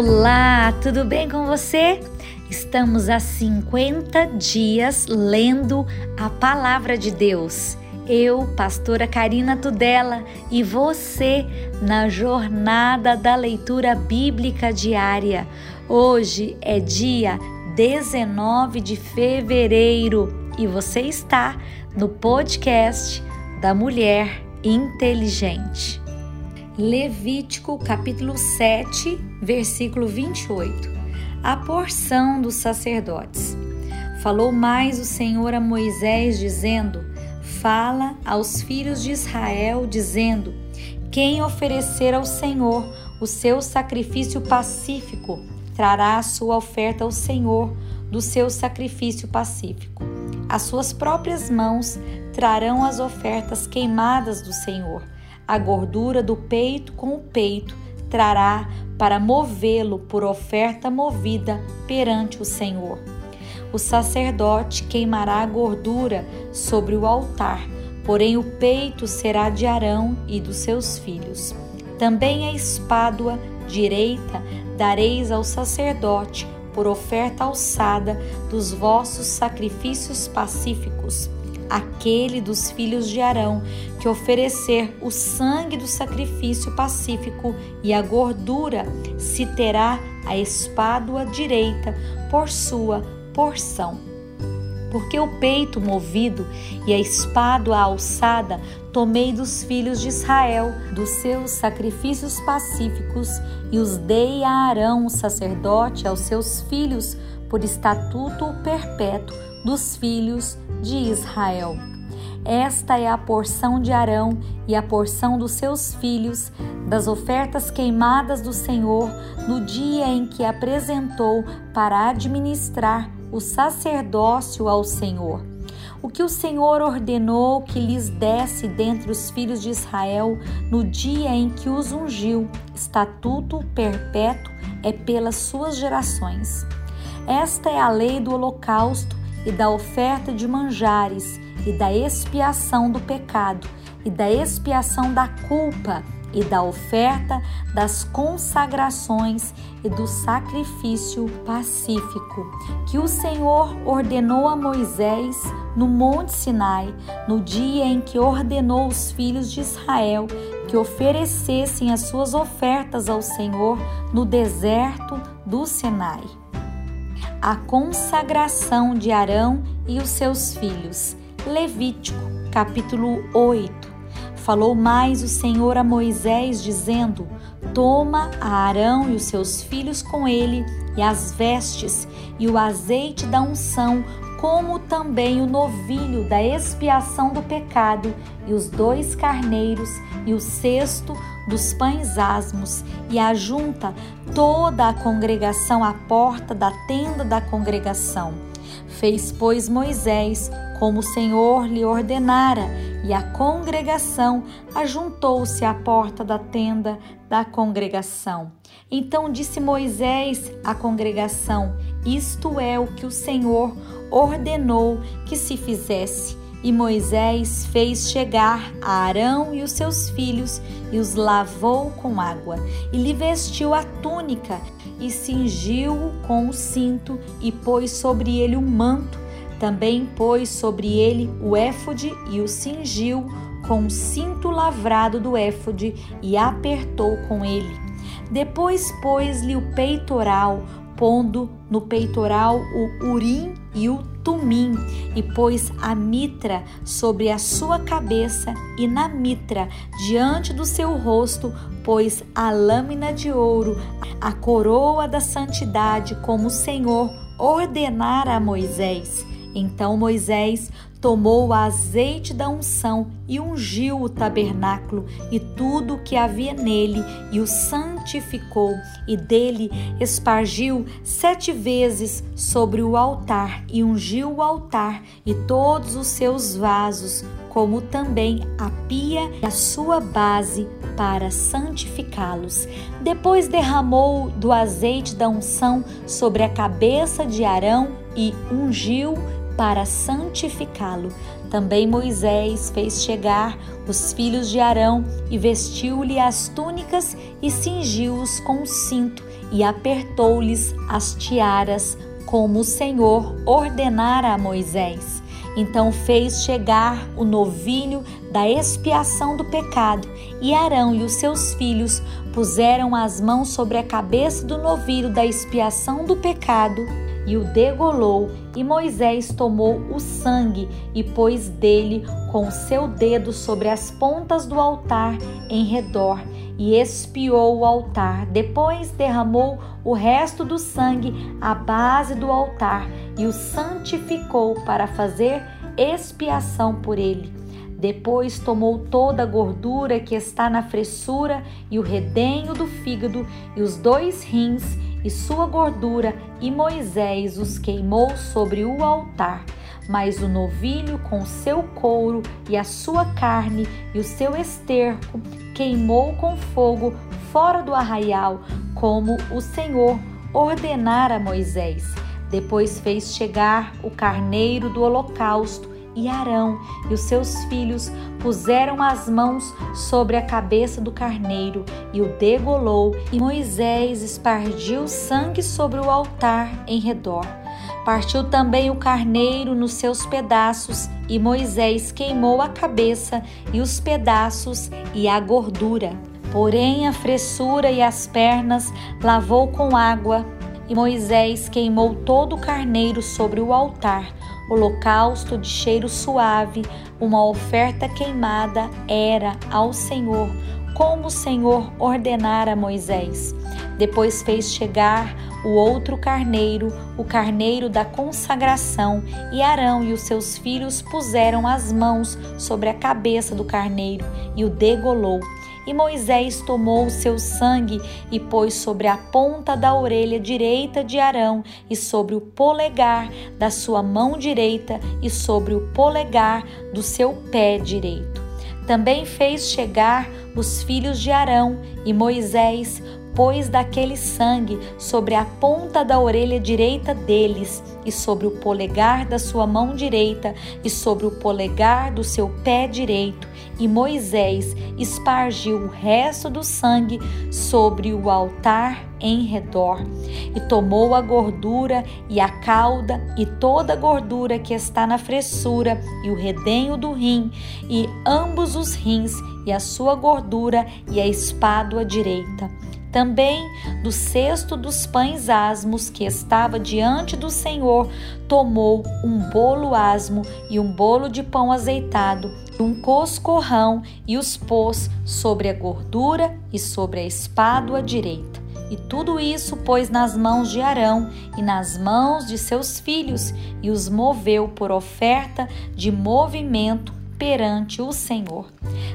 Olá, tudo bem com você? Estamos há 50 dias lendo a palavra de Deus. Eu, pastora Karina Tudela, e você na jornada da leitura bíblica diária. Hoje é dia 19 de fevereiro e você está no podcast da Mulher Inteligente. Levítico capítulo 7, versículo 28. A porção dos sacerdotes. Falou mais o Senhor a Moisés, dizendo: Fala aos filhos de Israel, dizendo: Quem oferecer ao Senhor o seu sacrifício pacífico, trará a sua oferta ao Senhor do seu sacrifício pacífico. As suas próprias mãos trarão as ofertas queimadas do Senhor a gordura do peito com o peito trará para movê-lo por oferta movida perante o Senhor. O sacerdote queimará a gordura sobre o altar, porém o peito será de Arão e dos seus filhos. Também a espádua direita dareis ao sacerdote por oferta alçada dos vossos sacrifícios pacíficos aquele dos filhos de Arão que oferecer o sangue do sacrifício pacífico e a gordura, se terá a espádua direita por sua porção. Porque o peito movido e a espádua alçada tomei dos filhos de Israel, dos seus sacrifícios pacíficos, e os dei a Arão, o sacerdote, aos seus filhos, por estatuto perpétuo dos filhos de Israel. Esta é a porção de Arão e a porção dos seus filhos das ofertas queimadas do Senhor no dia em que apresentou para administrar o sacerdócio ao Senhor. O que o Senhor ordenou que lhes desse dentre os filhos de Israel no dia em que os ungiu, estatuto perpétuo é pelas suas gerações. Esta é a lei do holocausto e da oferta de manjares, e da expiação do pecado, e da expiação da culpa, e da oferta das consagrações e do sacrifício pacífico, que o Senhor ordenou a Moisés no Monte Sinai, no dia em que ordenou os filhos de Israel que oferecessem as suas ofertas ao Senhor no deserto do Sinai a consagração de Arão e os seus filhos. Levítico, capítulo 8. Falou mais o Senhor a Moisés, dizendo: Toma a Arão e os seus filhos com ele, e as vestes, e o azeite da unção, como também o novilho da expiação do pecado, e os dois carneiros, e o cesto dos pães asmos, e ajunta toda a congregação à porta da tenda da congregação. Fez, pois, Moisés como o Senhor lhe ordenara, e a congregação ajuntou-se à porta da tenda da congregação. Então disse Moisés à congregação: Isto é o que o Senhor ordenou que se fizesse. E Moisés fez chegar a Arão e os seus filhos e os lavou com água, e lhe vestiu a túnica, e cingiu-o com o cinto, e pôs sobre ele um manto. Também pôs sobre ele o éfode e o cingiu com o cinto lavrado do éfode e apertou com ele. Depois pôs-lhe o peitoral, pondo no peitoral o urim e o tumim, e pôs a mitra sobre a sua cabeça, e na mitra, diante do seu rosto, pôs a lâmina de ouro, a coroa da santidade, como o Senhor ordenara a Moisés. Então Moisés tomou o azeite da unção e ungiu o tabernáculo e tudo o que havia nele, e o santificou, e dele espargiu sete vezes sobre o altar, e ungiu o altar e todos os seus vasos, como também a pia e a sua base para santificá-los. Depois derramou do azeite da unção sobre a cabeça de Arão e ungiu para santificá-lo. Também Moisés fez chegar os filhos de Arão e vestiu-lhe as túnicas e cingiu-os com o cinto e apertou-lhes as tiaras, como o Senhor ordenara a Moisés. Então fez chegar o novilho da expiação do pecado, e Arão e os seus filhos puseram as mãos sobre a cabeça do novilho da expiação do pecado e o degolou, e Moisés tomou o sangue e pôs dele com seu dedo sobre as pontas do altar em redor e espiou o altar. Depois derramou o resto do sangue à base do altar e o santificou para fazer expiação por ele. Depois tomou toda a gordura que está na fressura e o redenho do fígado e os dois rins e sua gordura, e Moisés os queimou sobre o altar. Mas o novilho com seu couro e a sua carne e o seu esterco queimou com fogo fora do arraial, como o Senhor ordenara a Moisés. Depois fez chegar o carneiro do holocausto e Arão e os seus filhos puseram as mãos sobre a cabeça do carneiro e o degolou, e Moisés espargiu sangue sobre o altar em redor. Partiu também o carneiro nos seus pedaços, e Moisés queimou a cabeça e os pedaços e a gordura. Porém, a fressura e as pernas lavou com água, e Moisés queimou todo o carneiro sobre o altar holocausto de cheiro suave, uma oferta queimada era ao Senhor, como o Senhor ordenara a Moisés. Depois fez chegar o outro carneiro, o carneiro da consagração, e Arão e os seus filhos puseram as mãos sobre a cabeça do carneiro e o degolou. E Moisés tomou o seu sangue e pôs sobre a ponta da orelha direita de Arão e sobre o polegar da sua mão direita e sobre o polegar do seu pé direito. Também fez chegar os filhos de Arão e Moisés pôs daquele sangue sobre a ponta da orelha direita deles, e sobre o polegar da sua mão direita, e sobre o polegar do seu pé direito. E Moisés espargiu o resto do sangue sobre o altar em redor, e tomou a gordura e a cauda e toda a gordura que está na fressura e o redenho do rim e ambos os rins e a sua gordura e a espádua direita também do cesto dos pães asmos que estava diante do Senhor, tomou um bolo asmo e um bolo de pão azeitado, um coscorrão, e os pôs sobre a gordura e sobre a espádua direita. E tudo isso pôs nas mãos de Arão e nas mãos de seus filhos, e os moveu por oferta de movimento perante o Senhor.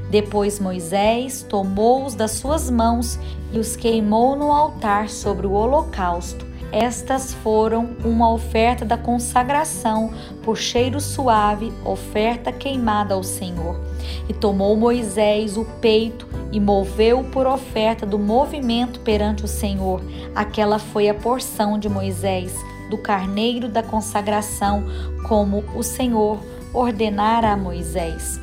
Depois Moisés tomou-os das suas mãos e os queimou no altar sobre o holocausto. Estas foram uma oferta da consagração por cheiro suave, oferta queimada ao Senhor. E tomou Moisés o peito e moveu por oferta do movimento perante o Senhor. Aquela foi a porção de Moisés, do carneiro da consagração, como o Senhor ordenara a Moisés.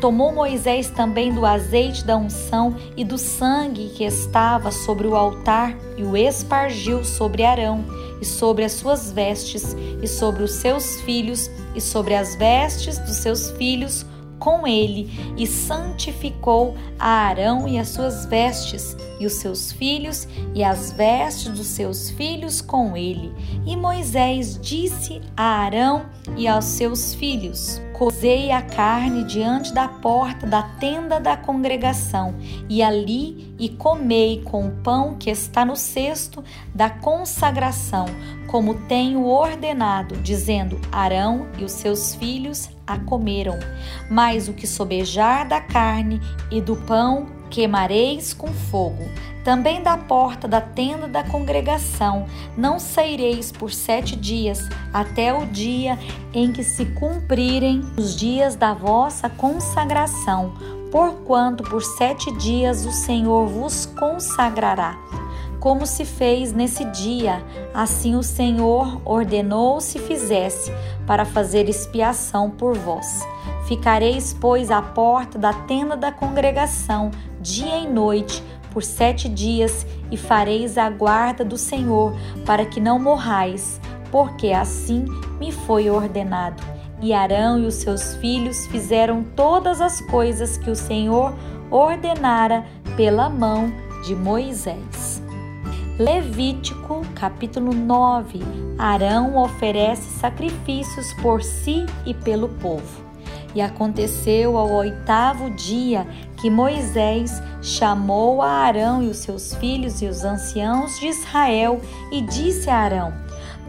Tomou Moisés também do azeite da unção e do sangue que estava sobre o altar e o espargiu sobre Arão e sobre as suas vestes e sobre os seus filhos e sobre as vestes dos seus filhos com ele e santificou a Arão e as suas vestes, e os seus filhos e as vestes dos seus filhos com ele. E Moisés disse a Arão e aos seus filhos: Cozei a carne diante da porta da tenda da congregação, e ali e comei com o pão que está no cesto da consagração, como tenho ordenado, dizendo: Arão e os seus filhos a comeram. Mas o que sobejar da carne e do pão queimareis com fogo. Também da porta da tenda da congregação não saireis por sete dias, até o dia em que se cumprirem os dias da vossa consagração, porquanto por sete dias o Senhor vos consagrará como se fez nesse dia. Assim o Senhor ordenou se fizesse, para fazer expiação por vós. Ficareis, pois, à porta da tenda da congregação, dia e noite, por sete dias e fareis a guarda do Senhor, para que não morrais, porque assim me foi ordenado. E Arão e os seus filhos fizeram todas as coisas que o Senhor ordenara pela mão de Moisés. Levítico capítulo 9 Arão oferece sacrifícios por si e pelo povo. E aconteceu ao oitavo dia que Moisés chamou a Arão e os seus filhos e os anciãos de Israel e disse a Arão: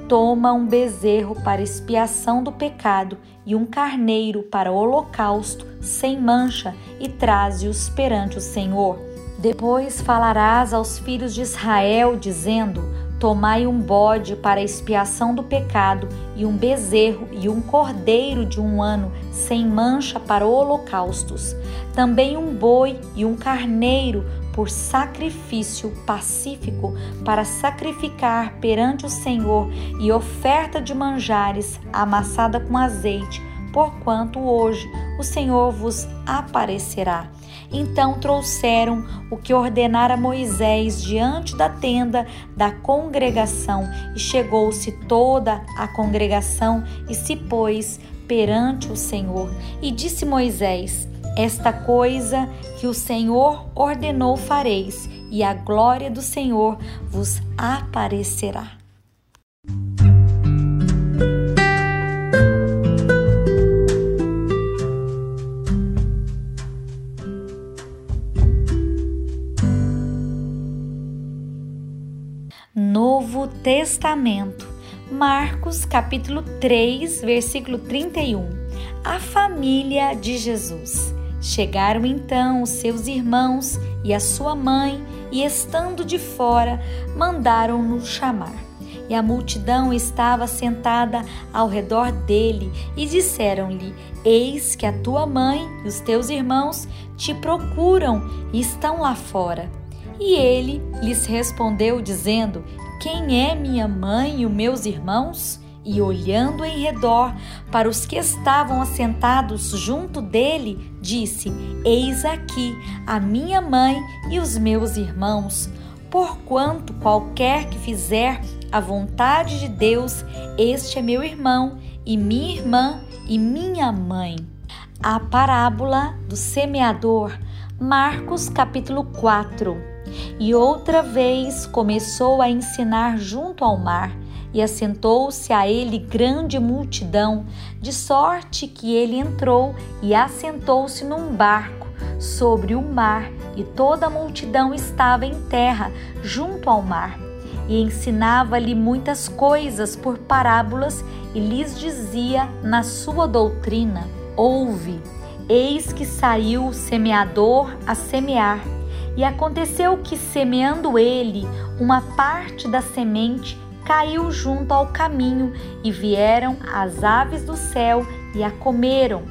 Toma um bezerro para expiação do pecado e um carneiro para holocausto sem mancha e traze-os perante o Senhor. Depois falarás aos filhos de Israel, dizendo: Tomai um bode para expiação do pecado, e um bezerro e um cordeiro de um ano, sem mancha para holocaustos. Também um boi e um carneiro por sacrifício pacífico, para sacrificar perante o Senhor, e oferta de manjares amassada com azeite, porquanto hoje o Senhor vos aparecerá. Então trouxeram o que ordenara Moisés diante da tenda da congregação, e chegou-se toda a congregação e se pôs perante o Senhor. E disse Moisés: Esta coisa que o Senhor ordenou fareis, e a glória do Senhor vos aparecerá. Novo Testamento. Marcos capítulo 3, versículo 31. A família de Jesus. Chegaram então os seus irmãos e a sua mãe, e estando de fora, mandaram-no chamar. E a multidão estava sentada ao redor dele, e disseram-lhe: Eis que a tua mãe e os teus irmãos te procuram e estão lá fora. E ele lhes respondeu, dizendo: Quem é minha mãe e os meus irmãos? E olhando em redor para os que estavam assentados junto dele, disse: Eis aqui a minha mãe e os meus irmãos. Porquanto qualquer que fizer a vontade de Deus, este é meu irmão, e minha irmã, e minha mãe. A parábola do semeador, Marcos capítulo 4. E outra vez começou a ensinar junto ao mar, e assentou-se a ele grande multidão, de sorte que ele entrou e assentou-se num barco sobre o mar, e toda a multidão estava em terra, junto ao mar. E ensinava-lhe muitas coisas por parábolas, e lhes dizia na sua doutrina: Ouve, eis que saiu o semeador a semear. E aconteceu que, semeando ele, uma parte da semente caiu junto ao caminho, e vieram as aves do céu e a comeram.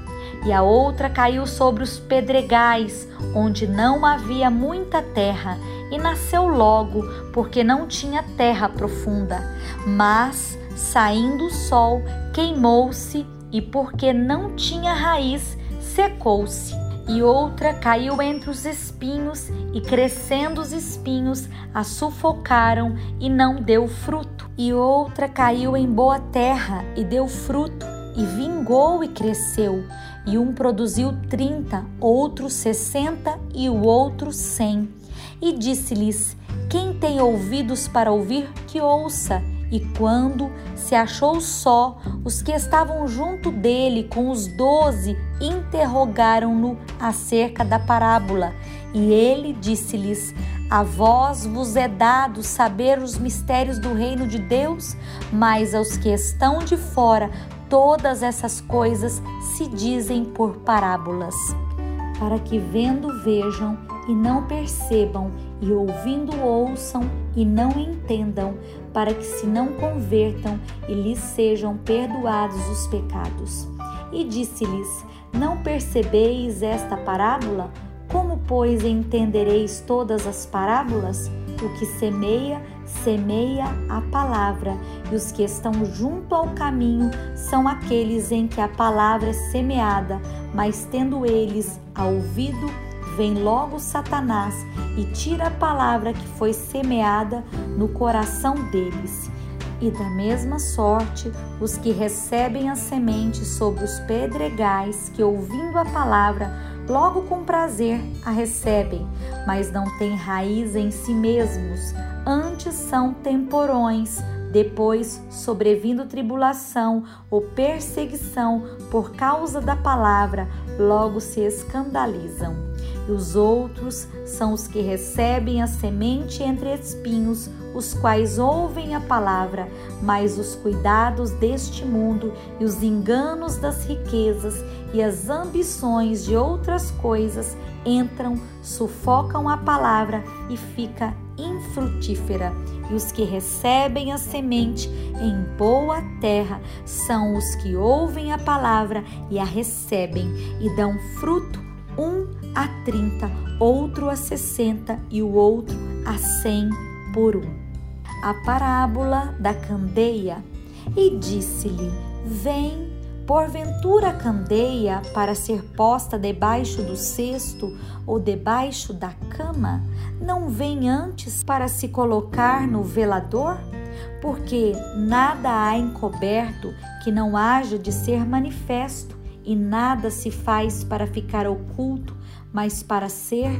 E a outra caiu sobre os pedregais, onde não havia muita terra, e nasceu logo, porque não tinha terra profunda. Mas, saindo o sol, queimou-se, e porque não tinha raiz, secou-se e outra caiu entre os espinhos, e crescendo os espinhos, a sufocaram e não deu fruto. E outra caiu em boa terra e deu fruto, e vingou e cresceu. E um produziu trinta, outro sessenta e o outro cem. E disse-lhes: Quem tem ouvidos para ouvir, que ouça. E quando se achou só, os que estavam junto dele com os doze interrogaram-no acerca da parábola. E ele disse-lhes: A vós vos é dado saber os mistérios do reino de Deus, mas aos que estão de fora, todas essas coisas se dizem por parábolas, para que vendo vejam e não percebam, e ouvindo ouçam e não entendam, para que se não convertam e lhes sejam perdoados os pecados. E disse-lhes: Não percebeis esta parábola? Como, pois, entendereis todas as parábolas? O que semeia, semeia a palavra, e os que estão junto ao caminho são aqueles em que a palavra é semeada, mas tendo eles a ouvido, vem logo Satanás e tira a palavra que foi semeada no coração deles. E da mesma sorte, os que recebem a semente sobre os pedregais, que ouvindo a palavra, logo com prazer a recebem, mas não têm raiz em si mesmos, antes são temporões depois, sobrevindo tribulação ou perseguição por causa da palavra, logo se escandalizam. E os outros são os que recebem a semente entre espinhos, os quais ouvem a palavra, mas os cuidados deste mundo e os enganos das riquezas e as ambições de outras coisas entram, sufocam a palavra e fica infrutífera. E os que recebem a semente em boa terra são os que ouvem a palavra e a recebem e dão fruto, um a trinta, outro a sessenta e o outro a cem por um. A parábola da candeia. E disse-lhe: Vem Porventura a candeia para ser posta debaixo do cesto ou debaixo da cama não vem antes para se colocar no velador? Porque nada há encoberto que não haja de ser manifesto, e nada se faz para ficar oculto, mas para ser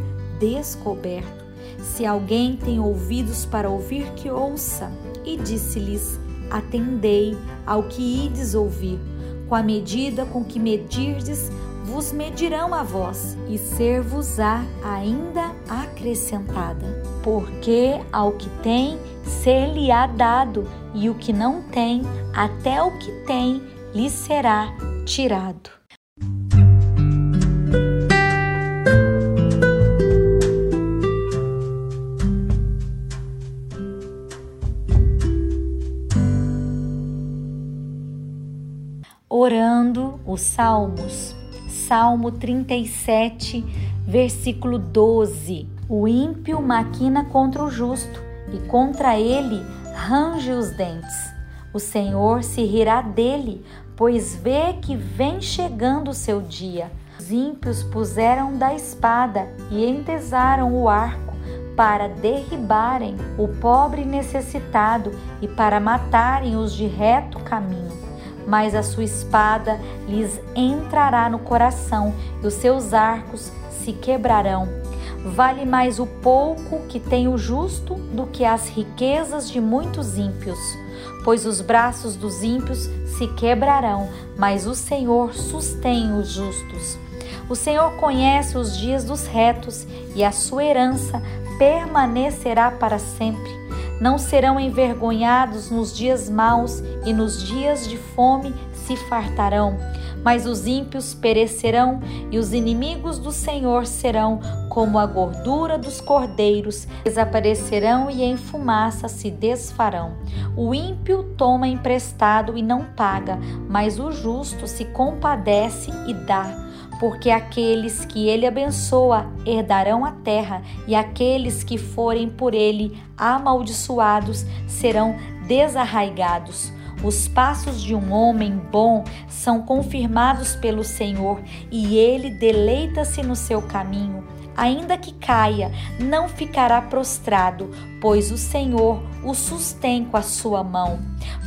descoberto. Se alguém tem ouvidos para ouvir, que ouça. E disse-lhes: Atendei ao que ides ouvir com a medida com que medirdes, vos medirão a vós, e ser-vos-á ainda acrescentada. Porque ao que tem, ser-lhe-á dado, e o que não tem, até o que tem, lhe será tirado. Orando os Salmos. Salmo 37, versículo 12. O ímpio maquina contra o justo e contra ele range os dentes. O Senhor se rirá dele, pois vê que vem chegando o seu dia. Os ímpios puseram da espada e entesaram o arco para derribarem o pobre necessitado e para matarem os de reto caminho mas a sua espada lhes entrará no coração e os seus arcos se quebrarão. Vale mais o pouco que tem o justo do que as riquezas de muitos ímpios, pois os braços dos ímpios se quebrarão, mas o Senhor sustém os justos. O Senhor conhece os dias dos retos e a sua herança permanecerá para sempre não serão envergonhados nos dias maus e nos dias de fome se fartarão. Mas os ímpios perecerão e os inimigos do Senhor serão como a gordura dos cordeiros, desaparecerão e em fumaça se desfarão. O ímpio toma emprestado e não paga, mas o justo se compadece e dá porque aqueles que ele abençoa herdarão a terra, e aqueles que forem por ele amaldiçoados serão desarraigados. Os passos de um homem bom são confirmados pelo Senhor, e ele deleita-se no seu caminho. Ainda que caia, não ficará prostrado, pois o Senhor o sustém com a sua mão.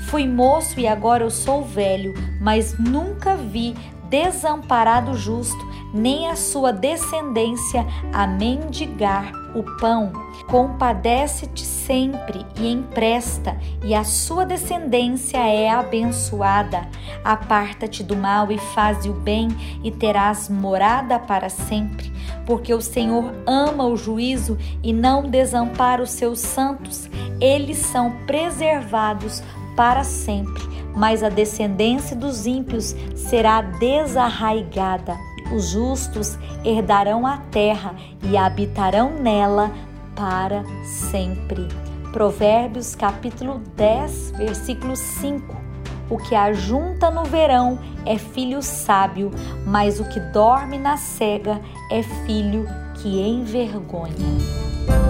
Fui moço e agora eu sou velho, mas nunca vi desamparado justo, nem a sua descendência a mendigar o pão. Compadece-te sempre e empresta, e a sua descendência é abençoada. Aparta-te do mal e faze o bem, e terás morada para sempre. Porque o Senhor ama o juízo e não desampara os seus santos, eles são preservados para sempre mas a descendência dos ímpios será desarraigada. Os justos herdarão a terra e habitarão nela para sempre. Provérbios capítulo 10, versículo 5. O que ajunta no verão é filho sábio, mas o que dorme na cega é filho que envergonha.